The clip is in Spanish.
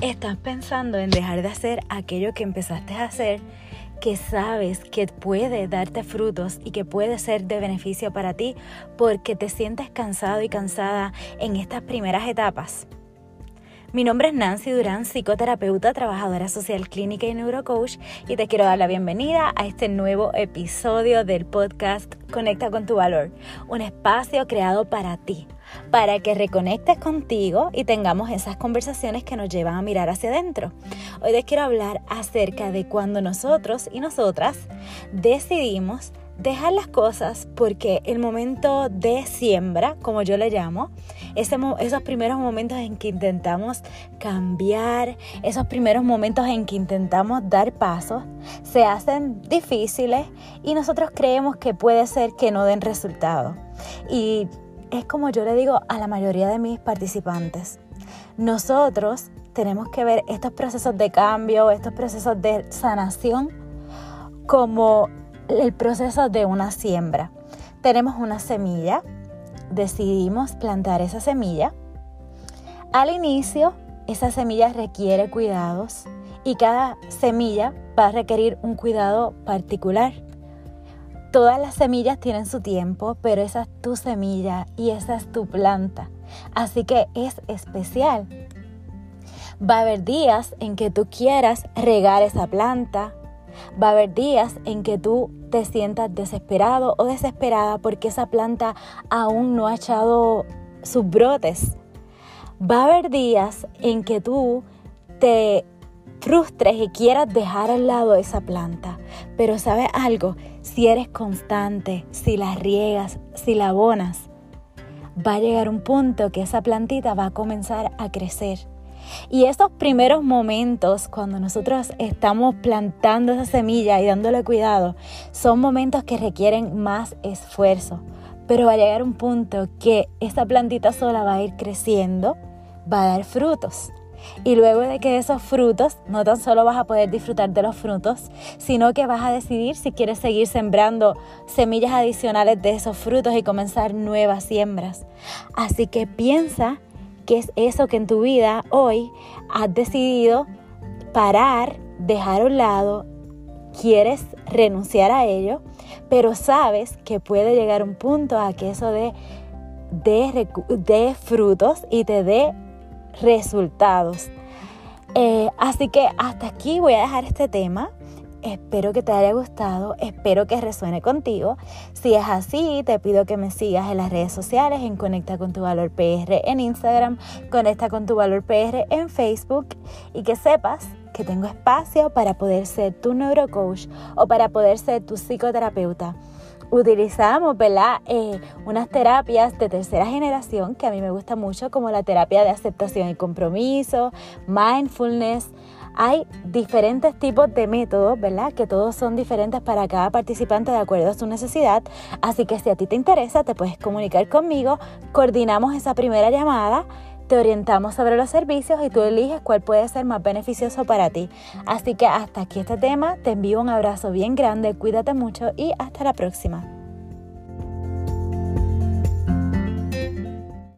Estás pensando en dejar de hacer aquello que empezaste a hacer, que sabes que puede darte frutos y que puede ser de beneficio para ti porque te sientes cansado y cansada en estas primeras etapas. Mi nombre es Nancy Durán, psicoterapeuta, trabajadora social clínica y neurocoach, y te quiero dar la bienvenida a este nuevo episodio del podcast Conecta con tu valor, un espacio creado para ti, para que reconectes contigo y tengamos esas conversaciones que nos llevan a mirar hacia adentro. Hoy te quiero hablar acerca de cuando nosotros y nosotras decidimos dejar las cosas porque el momento de siembra, como yo le llamo, esos primeros momentos en que intentamos cambiar, esos primeros momentos en que intentamos dar pasos, se hacen difíciles y nosotros creemos que puede ser que no den resultado. Y es como yo le digo a la mayoría de mis participantes, nosotros tenemos que ver estos procesos de cambio, estos procesos de sanación como el proceso de una siembra. Tenemos una semilla, decidimos plantar esa semilla. Al inicio, esa semilla requiere cuidados y cada semilla va a requerir un cuidado particular. Todas las semillas tienen su tiempo, pero esa es tu semilla y esa es tu planta. Así que es especial. Va a haber días en que tú quieras regar esa planta, Va a haber días en que tú te sientas desesperado o desesperada porque esa planta aún no ha echado sus brotes. Va a haber días en que tú te frustres y quieras dejar al lado esa planta. Pero sabes algo, si eres constante, si la riegas, si la abonas, va a llegar un punto que esa plantita va a comenzar a crecer y esos primeros momentos, cuando nosotros estamos plantando esa semilla y dándole cuidado, son momentos que requieren más esfuerzo. Pero va a llegar un punto que esa plantita sola va a ir creciendo, va a dar frutos. Y luego de que esos frutos, no tan solo vas a poder disfrutar de los frutos, sino que vas a decidir si quieres seguir sembrando semillas adicionales de esos frutos y comenzar nuevas siembras. Así que piensa ¿Qué es eso que en tu vida hoy has decidido parar, dejar a un lado, quieres renunciar a ello, pero sabes que puede llegar un punto a que eso dé de, frutos y te dé resultados. Eh, así que hasta aquí voy a dejar este tema. Espero que te haya gustado, espero que resuene contigo. Si es así, te pido que me sigas en las redes sociales, en Conecta con tu Valor PR en Instagram, Conecta con tu Valor PR en Facebook y que sepas que tengo espacio para poder ser tu neurocoach o para poder ser tu psicoterapeuta. Utilizamos, ¿verdad? Eh, unas terapias de tercera generación que a mí me gusta mucho, como la terapia de aceptación y compromiso, mindfulness, hay diferentes tipos de métodos, ¿verdad? Que todos son diferentes para cada participante de acuerdo a su necesidad. Así que si a ti te interesa, te puedes comunicar conmigo, coordinamos esa primera llamada te orientamos sobre los servicios y tú eliges cuál puede ser más beneficioso para ti. Así que hasta aquí este tema, te envío un abrazo bien grande, cuídate mucho y hasta la próxima.